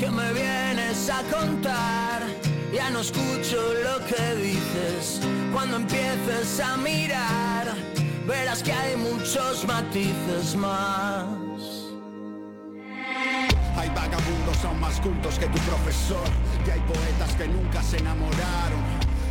que me vienes a contar. Ya no escucho lo que dices cuando empieces a mirar. Verás que hay muchos matices más. Hay vagabundos aún más cultos que tu profesor Y hay poetas que nunca se enamoraron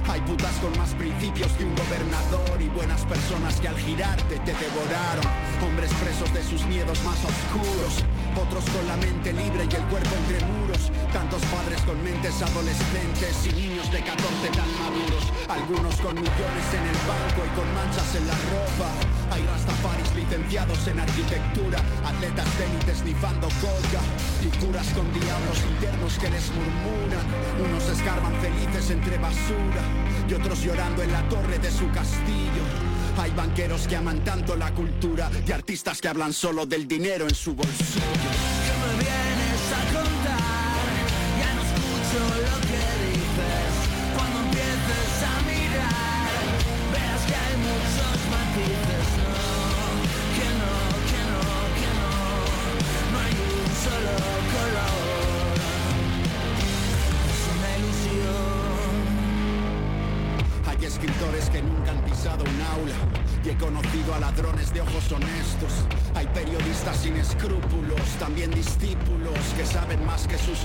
Hay putas con más principios que un gobernador Y buenas personas que al girarte te devoraron Hombres presos de sus miedos más oscuros Otros con la mente libre y el cuerpo entre muros. Tantos padres con mentes adolescentes Y niños de 14 tan maduros. Algunos con millones en el banco y con manchas en la ropa. Hay rastafaris licenciados en arquitectura Atletas de élite snifando coca Y curas con diablos internos que les murmuran. Unos escarban felices entre basura Y otros llorando en la torre de su castillo hay banqueros que aman tanto la cultura y artistas que hablan solo del dinero en su bolsillo.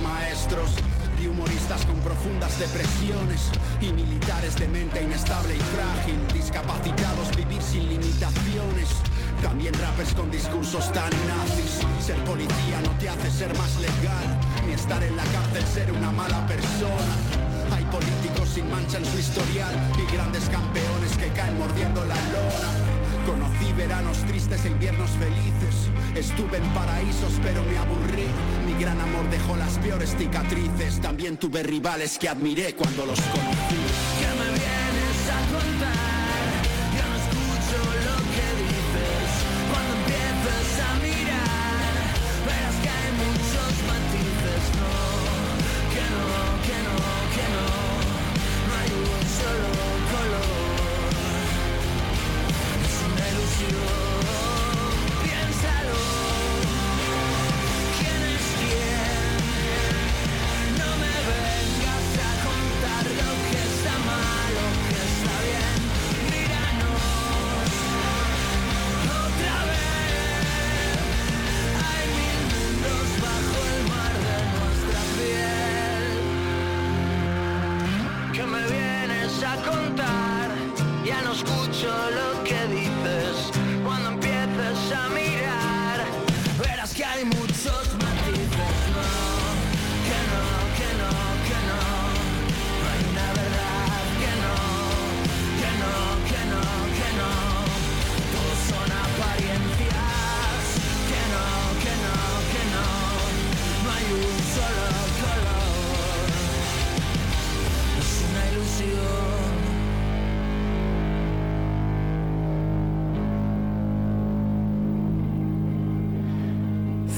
Maestros. Y humoristas con profundas depresiones y militares de mente inestable y frágil, discapacitados vivir sin limitaciones. También rappers con discursos tan nazis. Ser policía no te hace ser más legal, ni estar en la cárcel ser una mala persona. Hay políticos sin mancha en su historial y grandes campeones que caen mordiendo la lona. Conocí veranos tristes e inviernos felices. Estuve en paraísos pero me aburrí. Mi gran amor dejó las peores cicatrices. También tuve rivales que admiré cuando los conocí.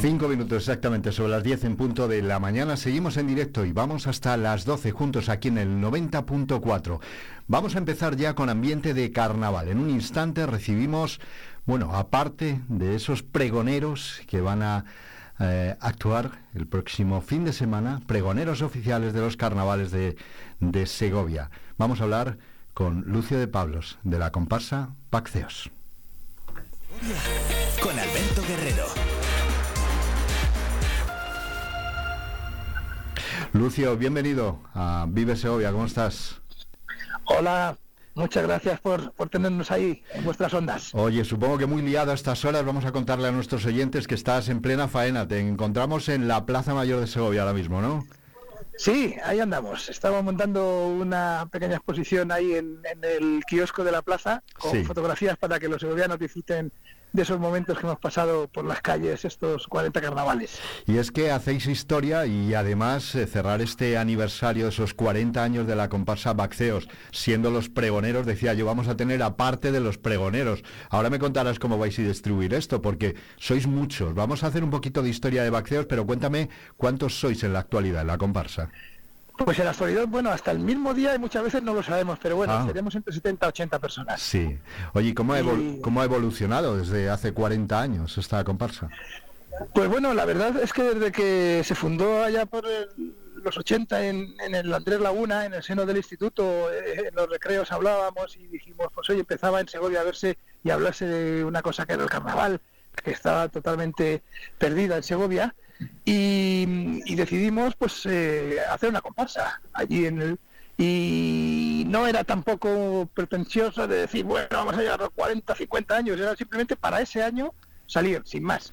Cinco minutos exactamente sobre las 10 en punto de la mañana. Seguimos en directo y vamos hasta las 12 juntos aquí en el 90.4. Vamos a empezar ya con ambiente de carnaval. En un instante recibimos, bueno, aparte de esos pregoneros que van a eh, actuar el próximo fin de semana, pregoneros oficiales de los carnavales de, de Segovia. Vamos a hablar con Lucio de Pablos, de la comparsa Pacceos. Con Alberto Guerrero. Lucio, bienvenido a Vive Segovia, ¿cómo estás? Hola, muchas gracias por, por tenernos ahí en vuestras ondas. Oye, supongo que muy liado a estas horas vamos a contarle a nuestros oyentes que estás en plena faena. Te encontramos en la Plaza Mayor de Segovia ahora mismo, ¿no? Sí, ahí andamos. Estamos montando una pequeña exposición ahí en, en el kiosco de la plaza con Sí. fotografías para que los segovianos disfruten de esos momentos que hemos pasado por las calles estos 40 carnavales. Y es que hacéis historia y además eh, cerrar este aniversario esos 40 años de la comparsa Baxeos, siendo los pregoneros, decía yo, vamos a tener aparte de los pregoneros. Ahora me contarás cómo vais a distribuir esto, porque sois muchos. Vamos a hacer un poquito de historia de Baxeos, pero cuéntame cuántos sois en la actualidad en la comparsa. Pues en la actualidad, bueno, hasta el mismo día y muchas veces no lo sabemos, pero bueno, Ah. seremos entre 70 y 80 personas. Sí. Oye, ¿y ¿cómo ha, Y- cómo ha evolucionado desde hace 40 años esta comparsa? Pues bueno, la verdad es que desde que se fundó allá por los 80 en, el Andrés Laguna, en el seno del instituto, eh, en los recreos hablábamos y dijimos, pues hoy empezaba en Segovia a verse y hablarse de una cosa que era el carnaval, que estaba totalmente perdida en Segovia, y, decidimos pues eh, hacer una comparsa allí en el, y no era tampoco pretencioso de decir, bueno, vamos a llegar a los 40, 50 años, era simplemente para ese año salir, sin más.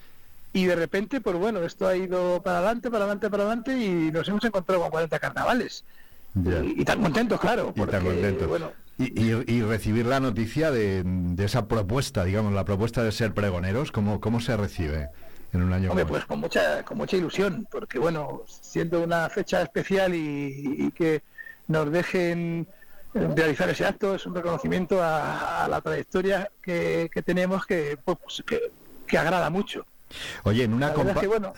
Y de repente, pues bueno, esto ha ido para adelante, para adelante, para adelante y nos hemos encontrado con 40 carnavales. Y, tan contentos, claro. y tan contentos. Bueno, y, recibir la noticia de, esa propuesta, digamos, la propuesta de ser pregoneros, ¿cómo, cómo se recibe? En un año Hombre, pues con mucha, con mucha ilusión, porque bueno, siendo una fecha especial y que nos dejen realizar ese acto, es un reconocimiento a, la trayectoria que, tenemos que, pues, que, agrada mucho. Oye, en una bueno,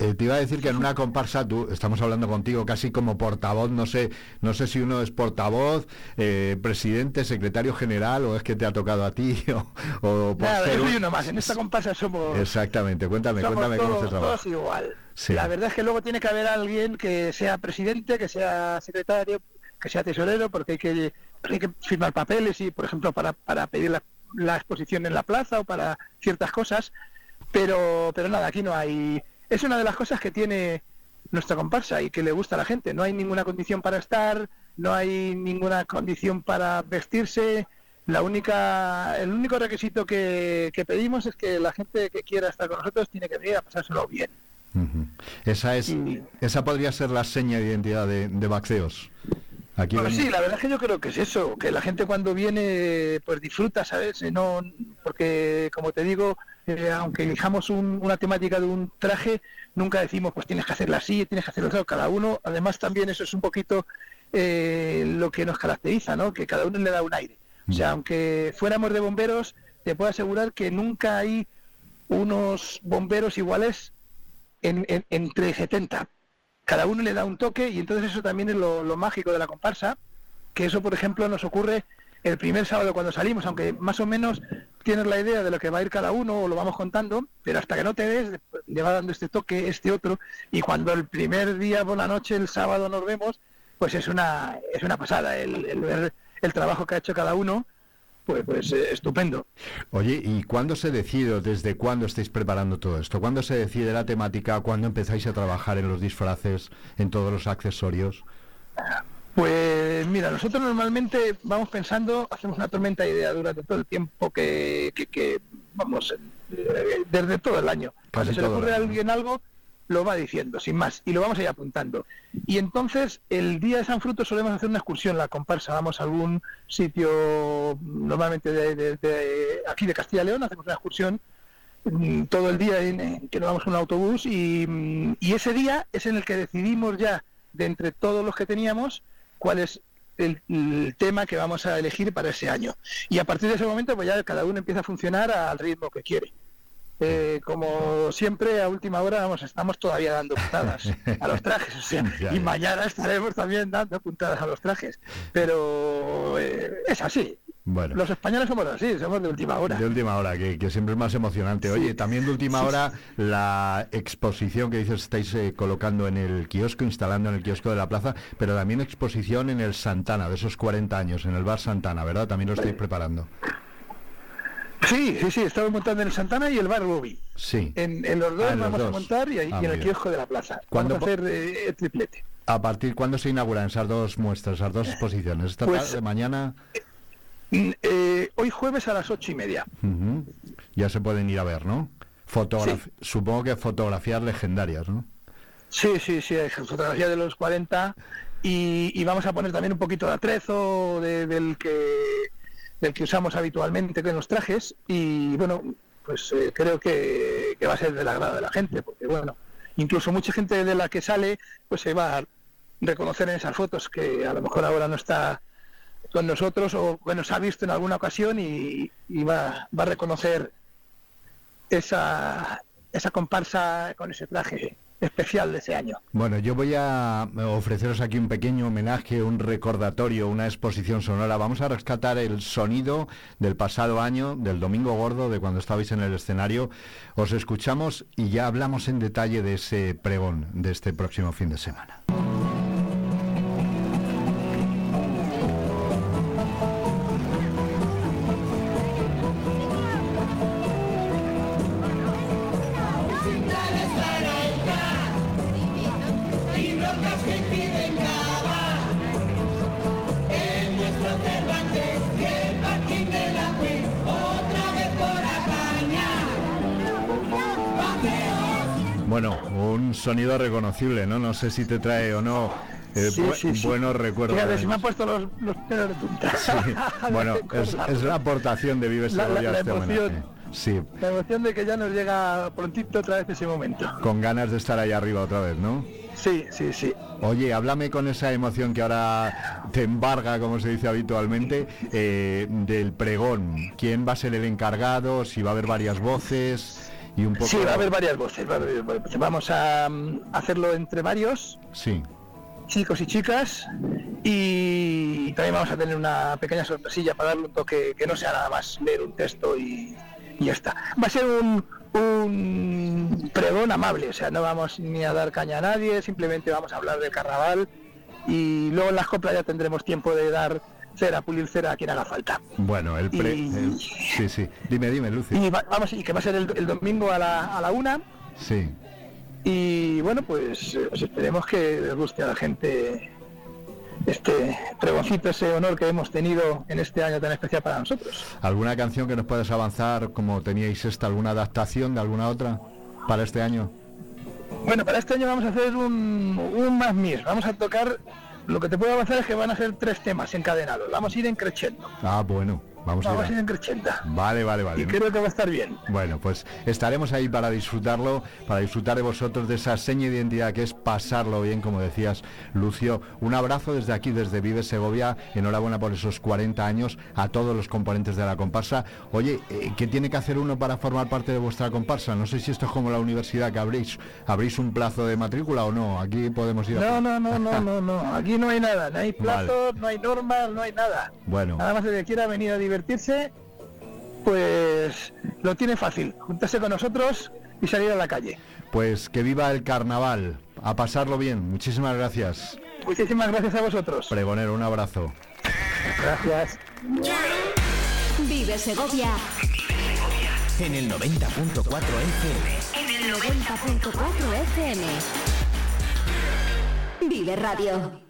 eh, te iba a decir que en una comparsa, tú estamos hablando contigo casi como portavoz, no sé, no sé si uno es portavoz, eh, presidente, secretario general, o es que te ha tocado a ti, o, Nada, uno más. En esta comparsa somos. Exactamente. Cuéntame, cuéntame cómo se trabaja. Todos igual. La verdad es que luego tiene que haber alguien que sea presidente, que sea secretario, que sea tesorero, porque hay que, hay que firmar papeles y, por ejemplo, para, para pedir la, exposición en la plaza o para ciertas cosas. Pero, pero nada, aquí no hay. Es una de las cosas que tiene nuestra comparsa y que le gusta a la gente. No hay ninguna condición para estar, no hay ninguna condición para vestirse. La única, el único requisito que, que pedimos es que la gente que quiera estar con nosotros tiene que venir a pasárselo bien. Esa es, esa podría ser la seña de identidad de, de Baxeos. Aquí sí, la verdad es que yo creo que es eso, que la gente cuando viene pues disfruta, ¿sabes? Eh, no, porque como te digo, eh, aunque elijamos una temática de un traje, nunca decimos pues tienes que hacerla así, tienes que hacerlo así, cada uno, además también eso es un poquito eh, lo que nos caracteriza, ¿no? Que cada uno le da un aire. O sea, aunque fuéramos de bomberos, te puedo asegurar que nunca hay unos bomberos iguales entre 70. Cada uno le da un toque y entonces eso también es lo, mágico de la comparsa, que eso, por ejemplo, nos ocurre el primer sábado cuando salimos, aunque más o menos tienes la idea de lo que va a ir cada uno o lo vamos contando, pero hasta que no te ves, le va dando este toque, este otro, y cuando el primer día por la noche, el sábado nos vemos, pues es una, es una pasada el, el ver el trabajo que ha hecho cada uno pues, pues eh, estupendo. Oye, ¿y cuándo se decide, desde cuándo estáis preparando todo esto? ¿Cuándo se decide la temática? ¿Cuándo empezáis a trabajar en los disfraces, en todos los accesorios? Pues mira, nosotros normalmente vamos pensando, hacemos una tormenta de idea durante todo el tiempo que, que, vamos, eh, desde todo el año. Cuando se le ocurre a alguien algo, lo va diciendo, sin más, y lo vamos a apuntando. Y entonces, el día de San Fruto solemos hacer una excursión, la comparsa, vamos a algún sitio, normalmente de, aquí de Castilla y León, hacemos una excursión mm, todo el día en, que nos vamos en un autobús mm, y, ese día es en el que decidimos ya, de entre todos los que teníamos, cuál es el, el, tema que vamos a elegir para ese año. Y a partir de ese momento, pues ya cada uno empieza a funcionar al ritmo que quiere. Eh, como siempre, a última hora vamos, estamos todavía dando puntadas a los trajes, y mañana estaremos también dando puntadas a los trajes, pero eh, es así. Bueno. Los españoles somos así, somos de última hora. De última hora, que, siempre es más emocionante. Oye, también de última hora, la exposición que dices estáis eh, colocando en el kiosco, instalando en el kiosco de la plaza, pero también exposición en el Santana, de esos 40 años, en el bar Santana, ¿verdad? También lo estáis preparando. Sí, sí, sí, estamos montando en el Santana y el bar Bobby. Sí. En, los dos ah, vamos a montar y, ahí, en el kiosco de la plaza. Vamos a hacer eh, el triplete. ¿A partir cuándo se inauguran esas dos muestras, esas dos exposiciones? ¿Esta pues, tarde, mañana? Eh, eh, hoy jueves a las ocho y media. Ya se pueden ir a ver, ¿no? Supongo que fotografías legendarias, ¿no? Sí, sí, sí, fotografía de los 40 y, vamos a poner también un poquito de atrezo del que del que usamos habitualmente en los trajes y bueno, pues eh, creo que, va a ser del agrado de la gente, porque bueno, incluso mucha gente de la que sale pues se va a reconocer en esas fotos que a lo mejor ahora no está con nosotros o que nos ha visto en alguna ocasión y, va, a reconocer esa, esa comparsa con ese traje especial de ese año. Bueno, yo voy a ofreceros aquí un pequeño homenaje, un recordatorio, una exposición sonora. Vamos a rescatar el sonido del pasado año, del Domingo Gordo, de cuando estabais en el escenario. Os escuchamos y ya hablamos en detalle de ese pregón de este próximo fin de semana. Bueno, un sonido reconocible, ¿no? No sé si te trae o no eh, buenos recuerdos. Fíjate, si me puesto los, los pelos de punta. bueno, es, la aportación de Vives Segovia este emoción, Sí. La emoción de que ya nos llega prontito otra vez ese momento. Con ganas de estar ahí arriba otra vez, ¿no? Sí, sí, sí. Oye, háblame con esa emoción que ahora te embarga, como se dice habitualmente, eh, del pregón. ¿Quién va a ser el encargado? Si va a haber varias voces. Sí, va a haber varias voces. Vamos a mm, hacerlo entre varios. Sí. Chicos y chicas. Y también vamos a tener una pequeña sorpresilla para darle un toque que no sea nada más leer un texto y, ya está. Va a ser un, un pregón amable, o sea, no vamos ni a dar caña a nadie, simplemente vamos a hablar del carnaval y luego en las coplas ya tendremos tiempo de dar cera, pulir cera a quien haga falta. Bueno, el pre... Sí, sí. Dime, dime, Lucy. Y vamos, y que va a ser el, domingo a la, a la una. Sí. Y bueno, pues, eh, pues, esperemos que les guste a la gente este pregoncito, ese honor que hemos tenido en este año tan especial para nosotros. ¿Alguna canción que nos puedas avanzar como teníais esta, alguna adaptación de alguna otra para este año? Bueno, para este año vamos a hacer un, un más mis. Vamos a tocar lo que te puedo avanzar es que van a ser tres temas encadenados. Vamos a ir en. Ah, bueno. Vamos, a ir, en Vale, vale, vale. Y creo que va a estar bien. Bueno, pues estaremos ahí para disfrutarlo, para disfrutar de vosotros, de esa seña de identidad que es pasarlo bien, como decías, Lucio. Un abrazo desde aquí, desde Vive Segovia. Enhorabuena por esos 40 años a todos los componentes de la comparsa. Oye, eh, ¿qué tiene que hacer uno para formar parte de vuestra comparsa? No sé si esto es como la universidad que abrís, abrís un plazo de matrícula o no. Aquí podemos ir a... No, no, no, no, no, no. Aquí no hay nada. No hay plazo, no hay normas, no hay nada. Bueno. Nada más el que quiera venir a divertirse, pues lo tiene fácil, juntarse con nosotros y salir a la calle. Pues que viva el carnaval, a pasarlo bien, muchísimas gracias. Muchísimas gracias a vosotros. Pregonero, un abrazo. Gracias. Vive Segovia. En el 90.4 FM. En el 90.4 FM. Vive Radio.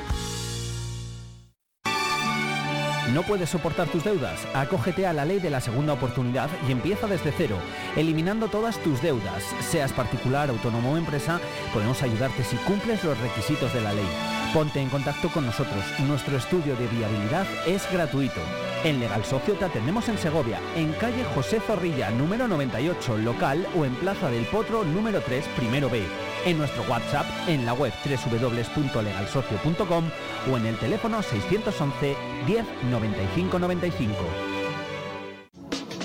¿No puedes soportar tus deudas? Acógete a la ley de la segunda oportunidad y empieza desde cero, eliminando todas tus deudas. Seas particular, autónomo o empresa, podemos ayudarte si cumples los requisitos de la ley. Ponte en contacto con nosotros. Nuestro estudio de viabilidad es gratuito. En Legal Socio te atendemos en Segovia, en calle José Zorrilla, número 98, local o en Plaza del Potro, número 3, primero B en nuestro WhatsApp, en la web www.legalsocio.com o en el teléfono 611 10 95 95.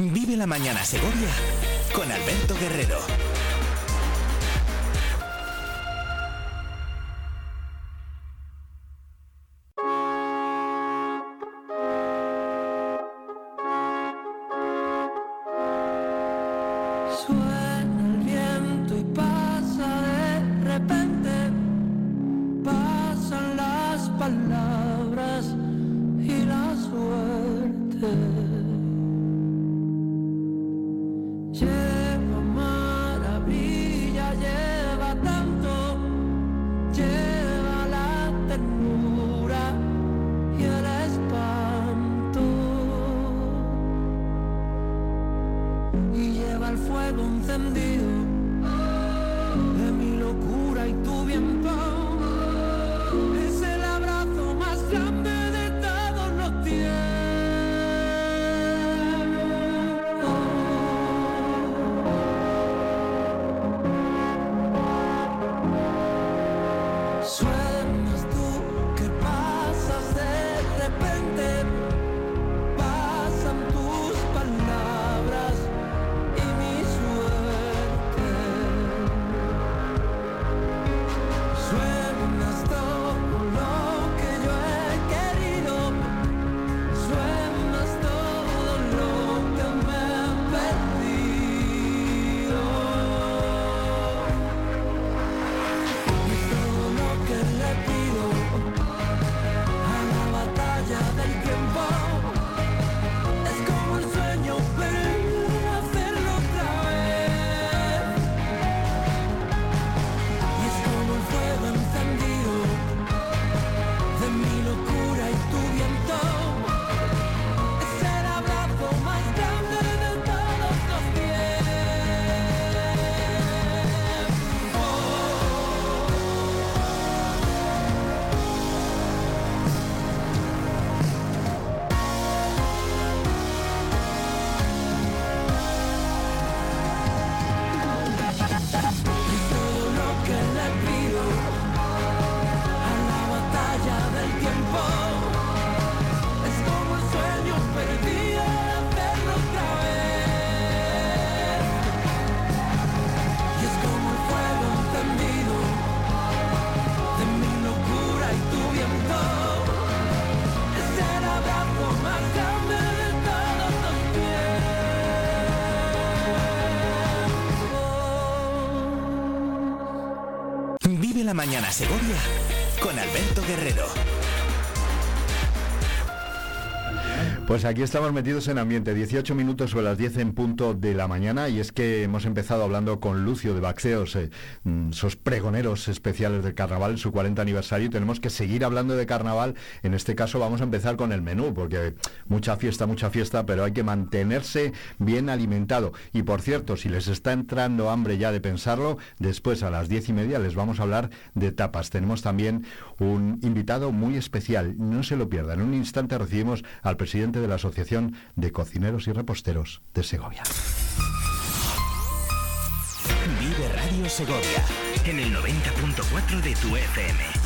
Vive la mañana Segovia con Alberto Guerrero. Mañana Segovia con Alberto Guerrero. Pues aquí estamos metidos en ambiente, 18 minutos sobre las 10 en punto de la mañana y es que hemos empezado hablando con Lucio de Baxeos, eh, mm, esos pregoneros especiales del carnaval en su 40 aniversario y tenemos que seguir hablando de carnaval, en este caso vamos a empezar con el menú porque mucha fiesta, mucha fiesta, pero hay que mantenerse bien alimentado. Y por cierto, si les está entrando hambre ya de pensarlo, después a las 10 y media les vamos a hablar de tapas, tenemos también un invitado muy especial, no se lo pierdan, en un instante recibimos al presidente de la Asociación de Cocineros y Reposteros de Segovia. Vive Radio Segovia en el 90.4 de tu FM.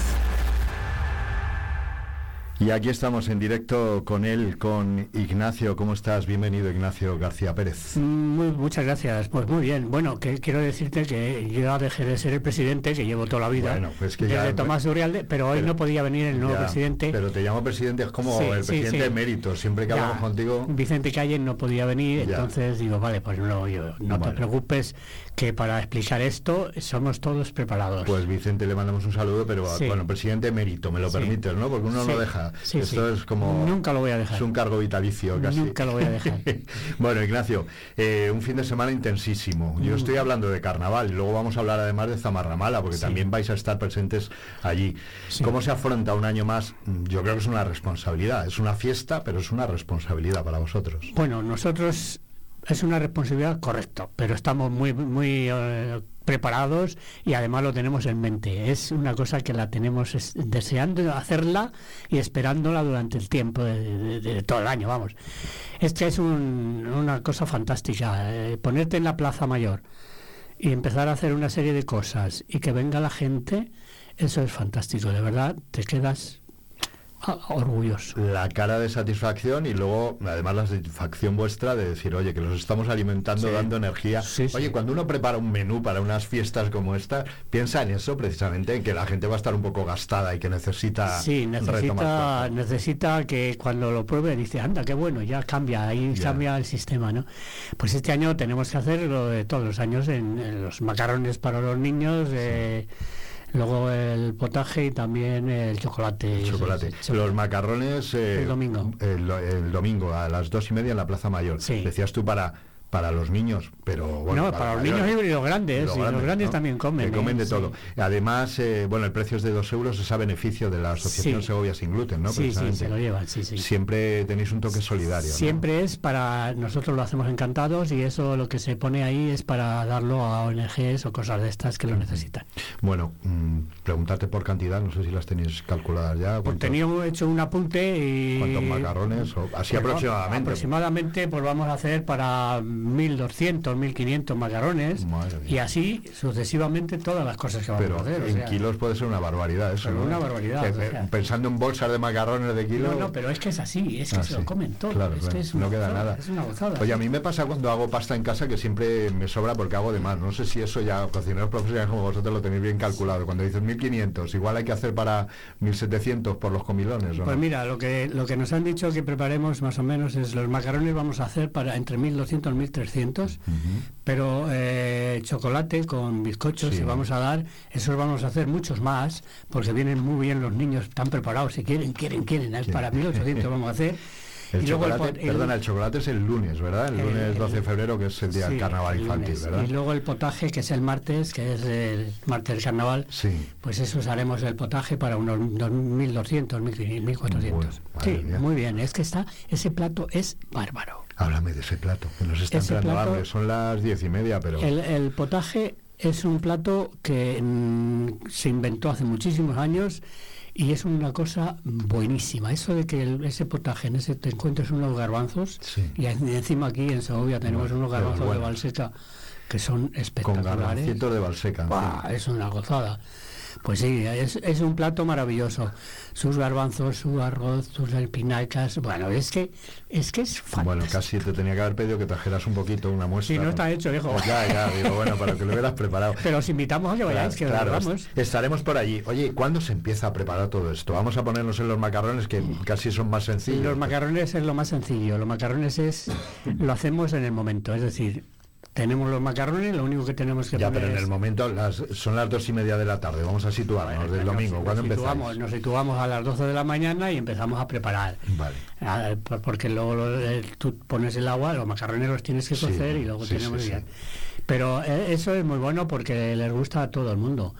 Y aquí estamos en directo con él, con Ignacio. ¿Cómo estás? Bienvenido, Ignacio García Pérez. Muy, muchas gracias. Pues muy bien. Bueno, que quiero decirte que yo ya dejé de ser el presidente, que llevo toda la vida, Bueno, pues que desde ya- Tomás Urialde, pero hoy Pero- no podía venir el nuevo Ya, presidente. Pero te llamo presidente, es como Sí, el sí, presidente sí. emérito. Siempre que Ya, hablamos contigo. Vicente Calle no podía venir, entonces digo, vale, pues no, yo- no Vale. te preocupes, que para explicar esto somos todos preparados. Pues Vicente le mandamos un saludo, pero bueno, presidente emérito, me lo permites, ¿no? Porque uno no deja. Sí, Esto sí. es como. Nunca lo voy a dejar. Es un cargo vitalicio casi. Nunca lo voy a dejar. bueno, Ignacio, eh, un fin de semana intensísimo. Yo Mm. estoy hablando de carnaval y luego vamos a hablar además de Zamarramala, porque Sí. también vais a estar presentes allí. ¿Cómo se afronta un año más? Yo creo que es una responsabilidad. Es una fiesta, pero es una responsabilidad para vosotros. Bueno, nosotros es una responsabilidad correcta, pero estamos muy muy eh, preparados y además lo tenemos en mente. Es una cosa que la tenemos es- deseando hacerla y esperándola durante el tiempo de, de- todo el año, vamos. Esta es un- una cosa fantástica, eh, ponerte en la Plaza Mayor y empezar a hacer una serie de cosas y que venga la gente, eso es fantástico, de verdad, te quedas orgulloso. la cara de satisfacción y luego además la satisfacción vuestra de decir, oye, que los estamos alimentando, Sí. dando energía. Sí, sí. Oye, cuando uno prepara un menú para unas fiestas como esta, piensa en eso precisamente, en que la gente va a estar un poco gastada y que necesita Sí, necesita, necesita que cuando lo pruebe dice, anda, qué bueno, ya cambia, ahí Ya. cambia el sistema, ¿no? Pues este año tenemos que hacer lo de todos los años en, en los macarrones para los niños, eh, luego el potaje y también el chocolate. El chocolate. Los macarrones eh, El domingo. El, el domingo a las dos y media en la Plaza Mayor. Sí. Decías tú para para los niños, pero bueno. No, para, los niños y los grandes, y los grandes, también comen. Que comen de todo. Además, eh, bueno, el precio es de dos euros, es a beneficio de la Asociación Segovia Sin Gluten, ¿no? Sí, sí, se lo llevan, sí, sí. Siempre tenéis un toque solidario. Siempre es para, nosotros lo hacemos encantados y eso lo que se pone ahí es para darlo a ONGs o cosas de estas que lo necesitan. Bueno, mm, preguntarte por cantidad, no sé si las tenéis calculadas ya. Pues tenía hecho un apunte y... ¿Cuántos macarrones? O, así aproximadamente. Aproximadamente, pues vamos a hacer para 1.200, 1.500 macarrones y así sucesivamente todas las cosas que vamos a hacer. en kilos puede ser una barbaridad eso. Una barbaridad. pensando en bolsas de macarrones de kilos. No, no, pero es que es así, es que ah, se lo comen todo. Claro, no queda nada. Es una gozada. Oye, a mí me pasa cuando hago pasta en casa que siempre me sobra porque hago de más. No sé si eso ya cocineros profesionales como vosotros lo tenéis bien calculado. Cuando dices 1.500, igual hay que hacer para 1.700 por los comilones. pues mira, lo que, lo que nos han dicho que preparemos más o menos es los macarrones vamos a hacer para entre 1.200 y 1.300, pero eh, chocolate con bizcochos que vamos a dar, esos vamos a hacer muchos más, porque vienen muy bien los niños, están preparados, si quieren, quieren, quieren, es para 1.800 vamos a hacer. El chocolate, perdona, el chocolate es el lunes, ¿verdad? El, lunes 12 de febrero, que es el día del carnaval infantil, ¿verdad? Y luego el potaje, que es el martes, que es el martes del carnaval, sí. pues eso haremos el potaje para unos 1.200, 1.400. sí, muy bien, es que está, ese plato es bárbaro. Háblame de ese plato, que nos está entrando hambre, son las diez y media, pero... El, potaje es un plato que mm, se inventó hace muchísimos años y es una cosa buenísima. Eso de que ese potaje, en ese te encuentres unos garbanzos, y encima aquí en Segovia tenemos unos garbanzos de Valseca que son espectaculares. Con de Valseca. Es una gozada. Pues sí, es, es, un plato maravilloso. Sus garbanzos, su arroz, sus espinacas. Bueno, es que es que es fantástico. Bueno, casi te tenía que haber pedido que trajeras un poquito una muestra. Sí, no está hecho, hijo. Pues ya, ya, digo, bueno, para que lo hubieras preparado. Pero os invitamos a que vayáis, que claro, vamos. Estaremos por allí. Oye, ¿cuándo se empieza a preparar todo esto? Vamos a ponernos en los macarrones que casi son más sencillos. Los macarrones es lo más sencillo. Los macarrones es lo hacemos en el momento, es decir, tenemos los macarrones, lo único que tenemos que ya, pero en el momento las, son las dos y media de la tarde, vamos a situarnos del domingo, ¿cuándo empezamos? Nos situamos a las 12 de la mañana y empezamos a preparar. Vale. porque luego tú pones el agua, los macarrones los tienes que cocer y luego tenemos ya. Pero eh, eso es muy bueno porque les gusta a todo el mundo.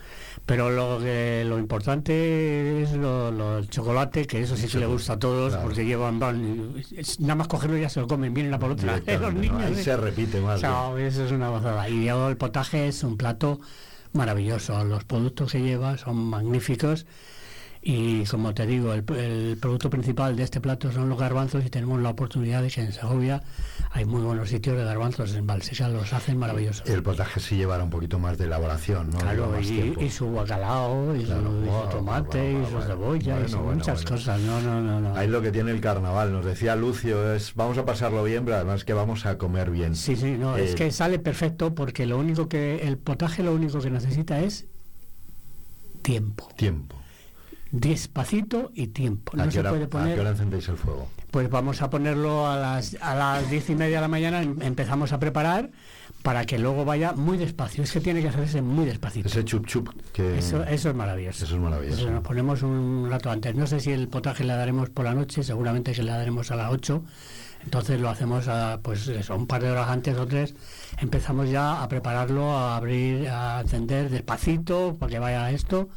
Pero lo que lo importante es lo, el chocolate, que eso sí que le gusta a todos, porque llevan, van, nada más cogerlo ya se lo comen, vienen a por otra. Los niños, ahí se repite más. eso es una gozada. Y luego el potaje es un plato maravilloso. Los productos que lleva son magníficos y como te digo, el, producto principal de este plato son los garbanzos y tenemos la oportunidad de que en Segovia hay muy buenos sitios de garbanzos, en Valseca los hacen maravillosos. El potaje sí llevará un poquito más de elaboración, ¿no? Claro, y, su bacalao, y, su, tomate, y su cebolla, y muchas cosas. No, no, no, no. Ahí lo que tiene el carnaval, nos decía Lucio, es vamos a pasarlo bien, pero además que vamos a comer bien. Sí, sí, no, es eh, que sale perfecto porque lo único que, el potaje lo único que necesita es tiempo. Tiempo despacito y tiempo. No se puede poner. ¿A qué hora encendéis el fuego? Pues vamos a ponerlo a las a las diez y media de la mañana. Em, empezamos a preparar para que luego vaya muy despacio. Es que tiene que hacerse muy despacito. Ese chup chup que eso, eso es maravilloso. Eso es maravilloso. nos ponemos un rato antes. No sé si el potaje le daremos por la noche. Seguramente que le daremos a las 8 entonces lo hacemos a, pues eso, un par de horas antes o tres. Empezamos ya a prepararlo, a abrir, a encender despacito para que vaya esto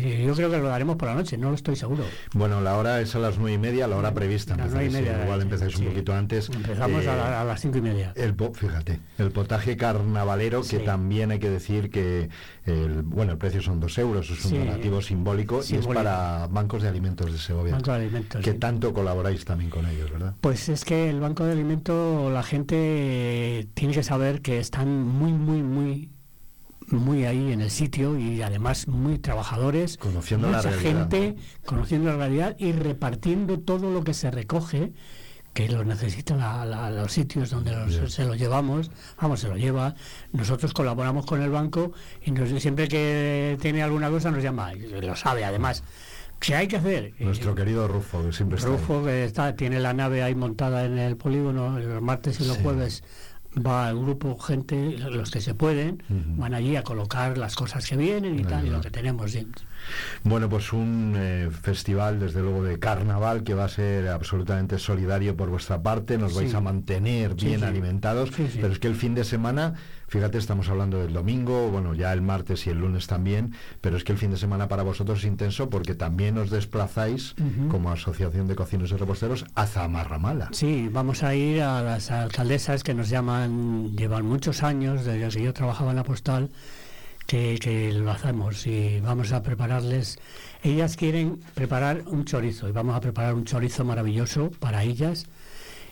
yo creo que lo daremos por la noche, no lo estoy seguro. Bueno, la hora es a las nueve y media, la hora prevista. Las nueve y media. igual empezáis un poquito antes. Empezamos a, las cinco y media. El, fíjate, el potaje carnavalero, que también hay que decir que el, bueno, el precio son dos euros, es un donativo simbólico, y es para bancos de alimentos de Segovia. Banco de alimentos. Que tanto colaboráis también con ellos, ¿verdad? Pues es que el banco de alimentos, la gente tiene que saber que están muy, muy, muy muy ahí en el sitio y además muy trabajadores, conociendo mucha la gente, conociendo la realidad y repartiendo todo lo que se recoge que lo necesitan a, los sitios donde se lo llevamos, vamos, se lo lleva. Nosotros colaboramos con el banco y siempre que tiene alguna cosa nos llama, y lo sabe además. ¿Qué hay que hacer? Nuestro querido Rufo, que siempre está. Rufo, que está, tiene la nave ahí montada en el polígono los martes y los jueves va el grupo, gente, los que se pueden, van allí a colocar las cosas que vienen y tal, y lo que tenemos. Bueno, pues un eh, festival, desde luego, de carnaval que va a ser absolutamente solidario por vuestra parte. Nos vais a mantener bien alimentados, pero es que el fin de semana, fíjate, estamos hablando del domingo, bueno, ya el martes y el lunes también, pero es que el fin de semana para vosotros es intenso porque también os desplazáis como Asociación de Cocineros y Reposteros a Zamarramala. Sí, vamos a ir a las alcaldesas que nos llaman, llevan muchos años, desde que yo trabajaba en la postal que, lo hacemos y vamos a prepararles. Ellas quieren preparar un chorizo y vamos a preparar un chorizo maravilloso para ellas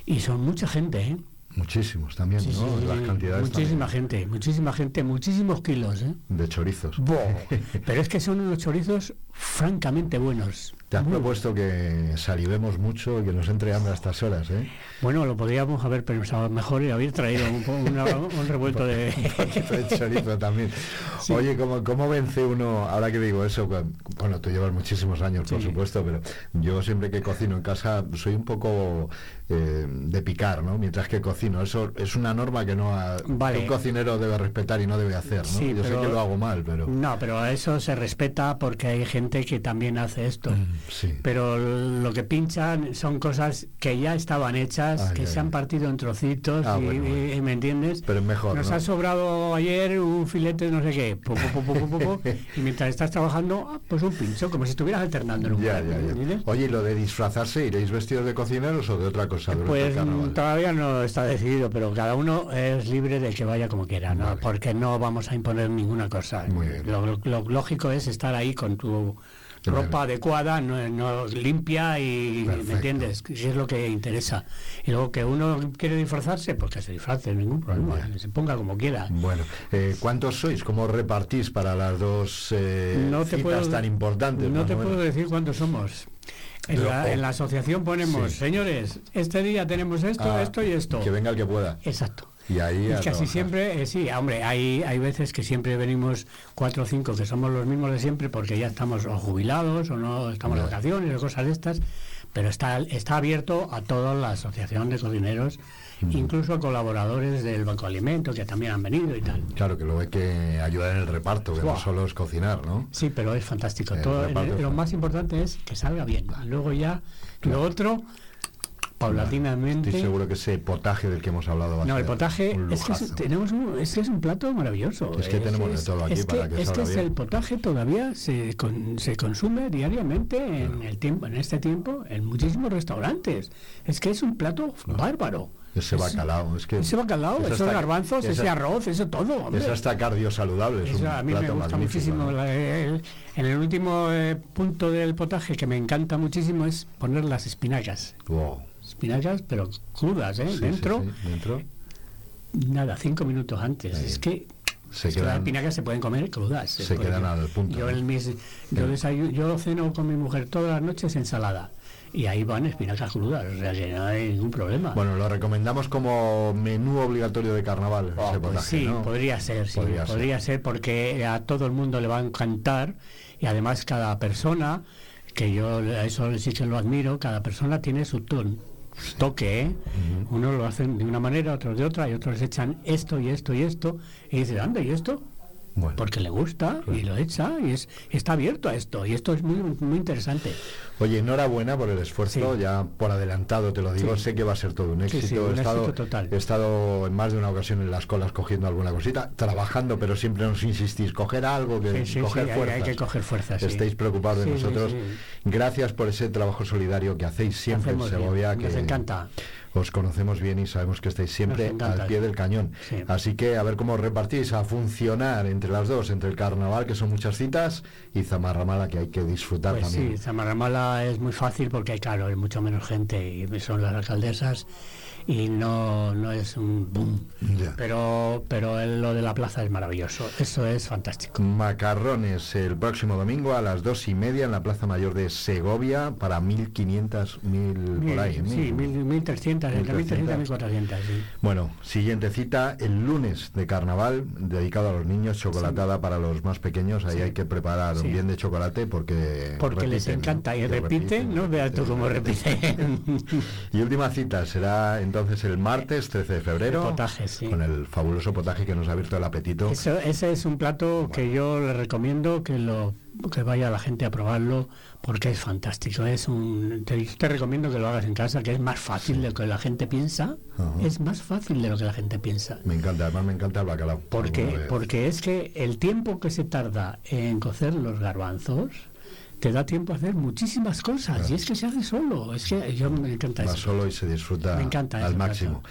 y son mucha gente, ¿eh? Muchísimos también, ¿no? Las cantidades muchísima gente, muchísima gente, muchísimos kilos, ¿eh? De chorizos. Pero es que son unos chorizos francamente buenos. Te has propuesto que salivemos mucho y que nos entre hambre a estas horas, ¿eh? Bueno, lo podríamos haber pensado mejor y haber traído un, revuelto de... chorizo también. Oye, ¿cómo, ¿cómo vence uno, ahora que digo eso, bueno, tú llevas muchísimos años, por supuesto, pero yo siempre que cocino en casa soy un poco eh, de picar, ¿no? Mientras que cocino. Eso es una norma que no un cocinero debe respetar y no debe hacer, ¿no? yo sé que lo hago mal, pero... No, pero eso se respeta porque hay gente que también hace esto. Mm. Pero lo que pinchan son cosas que ya estaban hechas, que se han partido en trocitos, ah, y, ¿me entiendes? Pero mejor. Nos ha sobrado ayer un filete no sé qué, y mientras estás trabajando, ah, pues un pincho, como si estuvieras alternando en un ya, Oye, lo de disfrazarse, iréis vestidos de cocineros o de otra cosa? Pues todavía no está decidido, pero cada uno es libre de que vaya como quiera, ¿no? Porque no vamos a imponer ninguna cosa. lo lógico es estar ahí con tu ropa adecuada, no, limpia y, ¿me entiendes? Que es lo que interesa. Y luego que uno quiere disfrazarse, pues que se disfrace, ningún problema, se ponga como quiera. Bueno, eh, ¿cuántos sois? ¿Cómo repartís para las dos eh, no te citas tan importantes? No te puedo decir cuántos somos. En la, asociación ponemos, señores, este día tenemos esto, ah, esto y esto. Que venga el que pueda. Exacto. Y ahí casi siempre, eh, sí, hombre, hay, hay veces que siempre venimos cuatro o cinco que somos los mismos de siempre porque ya estamos o jubilados o no estamos en vacaciones o cosas de estas, pero está, está abierto a toda la asociación de cocineros, incluso a colaboradores del Banco Alimento que también han venido y tal. Claro, que luego hay que ayudar en el reparto, que no solo es cocinar, ¿no? Sí, pero es fantástico. Todo, lo más importante es que salga bien. Luego ya, lo otro paulatinamente. Estoy seguro que ese potaje del que hemos hablado va No, el potaje es que es, tenemos un, es que es un plato maravilloso. Es que tenemos de todo aquí para que, Es que es el potaje todavía se, se consume diariamente en el tiempo en este tiempo en muchísimos restaurantes. Es que es un plato bárbaro. Ese bacalao, es que ese bacalao, esos garbanzos, ese arroz, eso todo. Hombre. Es hasta cardio saludable. a mí me gusta muchísimo. en el último eh, punto del potaje que me encanta muchísimo es poner las espinacas. Wow espinacas, pero crudas, ¿eh? dentro, dentro. Nada, cinco minutos antes. Es que se las espinacas se pueden comer crudas. Se, quedan al punto. Yo, el mis, yo, yo ceno con mi mujer todas las noches ensalada y ahí van espinacas crudas, o sea que no hay ningún problema. Bueno, lo recomendamos como menú obligatorio de carnaval. Oh, pues sí, podría ser, sí, podría, podría ser. porque a todo el mundo le va a encantar y además cada persona, que yo a eso sí que lo admiro, cada persona tiene su tono toque, ¿eh? Uno lo hacen de una manera, otros de otra, y otros echan esto y esto y esto, y dice, anda, ¿y esto? Porque le gusta y lo echa y es, está abierto a esto y esto es muy, muy interesante. Oye, enhorabuena por el esfuerzo, ya por adelantado te lo digo, sé que va a ser todo un éxito. he, estado, total. he estado en más de una ocasión en las colas cogiendo alguna cosita, trabajando, pero siempre nos insistís, coger algo, que, coger fuerzas. Hay, que coger fuerzas. Estéis preocupados de nosotros. Gracias por ese trabajo solidario que hacéis siempre en Segovia. Que Nos encanta os conocemos bien y sabemos que estáis siempre al pie del cañón. Así que a ver cómo repartís a funcionar entre las dos, entre el carnaval, que son muchas citas, y Zamarramala, que hay que disfrutar pues también. Sí, Zamarramala es muy fácil porque, claro, hay mucho menos gente y son las alcaldesas y no, no es un boom. Pero, pero lo de la plaza es maravilloso, eso es fantástico. Macarrones el próximo domingo a las dos y media en la Plaza Mayor de Segovia para 1.500, mil, por ahí. Sí, 1.300, entre 1.300 y 1.400. Sí. Bueno, siguiente cita, el lunes de carnaval, dedicado a los niños, chocolatada para los más pequeños, ahí hay que preparar un bien de chocolate porque... Porque les encanta y repiten, ¿no? Veas tú cómo repiten. y última cita será entonces el martes 13 de febrero. potaje, Con el fabuloso potaje que nos ha abierto el apetito. ese es un plato que yo le recomiendo que lo que vaya la gente a probarlo porque es fantástico. Es un, te, te recomiendo que lo hagas en casa, que es más fácil de lo que la gente piensa. Es más fácil de lo que la gente piensa. Me encanta, además me encanta el bacalao. Porque, porque es que el tiempo que se tarda en cocer los garbanzos te da tiempo a hacer muchísimas cosas y es que se hace solo. Es que yo me encanta Va solo y se disfruta al máximo.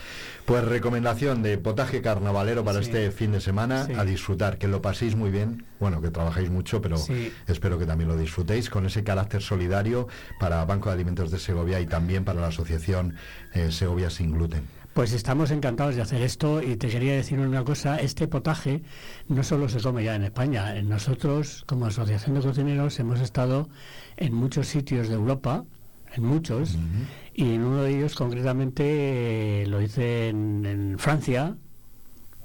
Pues recomendación de potaje carnavalero para este fin de semana, a disfrutar, que lo paséis muy bien, bueno, que trabajéis mucho, pero espero que también lo disfrutéis con ese carácter solidario para Banco de Alimentos de Segovia y también para la Asociación eh, Segovia Sin Gluten. Pues estamos encantados de hacer esto y te quería decir una cosa, este potaje no solo se come ya en España, nosotros como Asociación de Cocineros hemos estado en muchos sitios de Europa, en muchos, y en uno de ellos concretamente eh, lo hice en, Francia,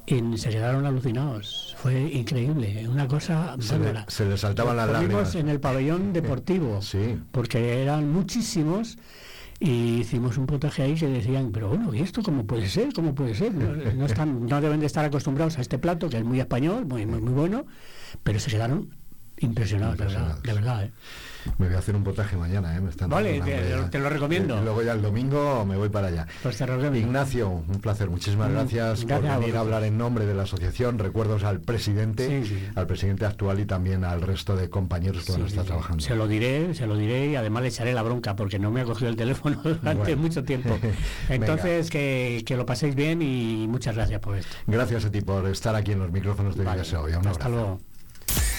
y se quedaron alucinados. Fue increíble, una cosa se, se le saltaban las lágrimas. en el pabellón deportivo, sí. porque eran muchísimos y hicimos un potaje ahí que decían, pero bueno, ¿y esto cómo puede ser? ¿Cómo puede ser? No, están, no deben de estar acostumbrados a este plato, que es muy español, muy, muy, muy bueno, pero se quedaron impresionados, de verdad. De verdad ¿eh? Me voy a hacer un potaje mañana, ¿eh? Me están vale, te, lo recomiendo. Y luego ya el domingo me voy para allá. Pues te Ignacio, un placer. Muchísimas mm, gracias, por venir a, hablar en nombre de la asociación. Recuerdos al presidente, al presidente actual y también al resto de compañeros que sí, está trabajando. Se lo diré, se lo diré y además le echaré la bronca porque no me ha cogido el teléfono durante mucho tiempo. Entonces, que, que, lo paséis bien y muchas gracias por esto. Gracias a ti por estar aquí en los micrófonos de vale. hoy. Un Hasta luego.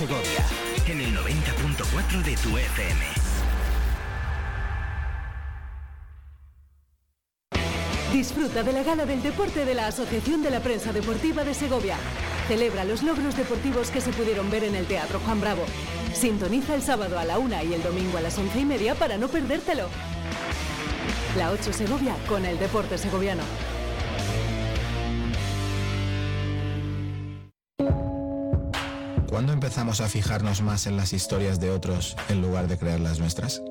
Segovia en el 90.4 de tu FM. Disfruta de la gala del deporte de la Asociación de la Prensa Deportiva de Segovia. Celebra los logros deportivos que se pudieron ver en el Teatro Juan Bravo. Sintoniza el sábado a la una y el domingo a las once y media para no perdértelo. La 8 Segovia con el deporte segoviano. ¿Cuándo empezamos a fijarnos más en las historias de otros en lugar de crear las nuestras?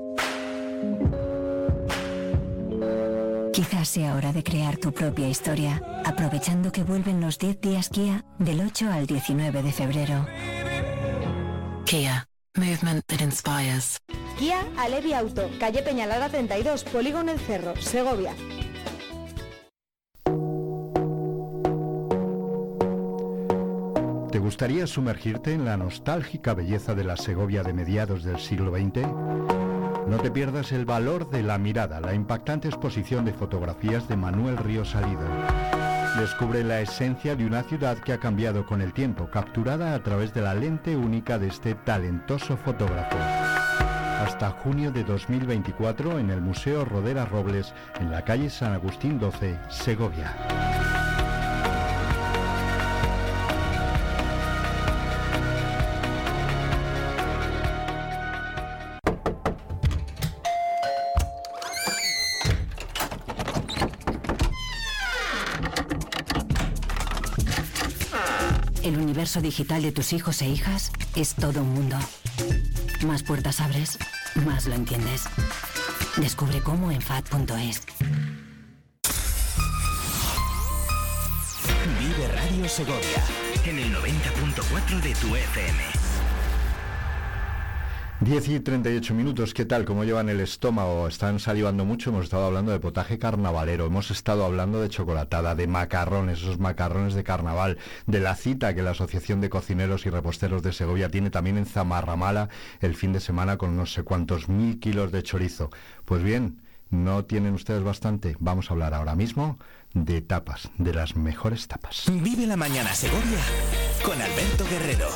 Quizás sea hora de crear tu propia historia, aprovechando que vuelven los 10 días Kia del 8 al 19 de febrero. Kia, movement that inspires. Kia Alevi Auto, calle Peñalada 32, Polígono El Cerro, Segovia. ¿Te gustaría sumergirte en la nostálgica belleza de la Segovia de mediados del siglo XX? No te pierdas el valor de la mirada, la impactante exposición de fotografías de Manuel Río Salido. Descubre la esencia de una ciudad que ha cambiado con el tiempo, capturada a través de la lente única de este talentoso fotógrafo. Hasta junio de 2024 en el Museo Rodera Robles, en la calle San Agustín 12, Segovia. Universo digital de tus hijos e hijas es todo un mundo. Más puertas abres, más lo entiendes. Descubre cómo en FAD.es. Vive Radio Segovia en el 90.4 de tu FM. 10 y 38 minutos, ¿qué tal? ¿Cómo llevan el estómago? ¿Están salivando mucho? Hemos estado hablando de potaje carnavalero, hemos estado hablando de chocolatada, de macarrones, esos macarrones de carnaval, de la cita que la Asociación de Cocineros y Reposteros de Segovia tiene también en Zamarramala el fin de semana con no sé cuántos mil kilos de chorizo. Pues bien, ¿no tienen ustedes bastante? Vamos a hablar ahora mismo de tapas, de las mejores tapas. Vive la mañana Segovia con Alberto Guerrero.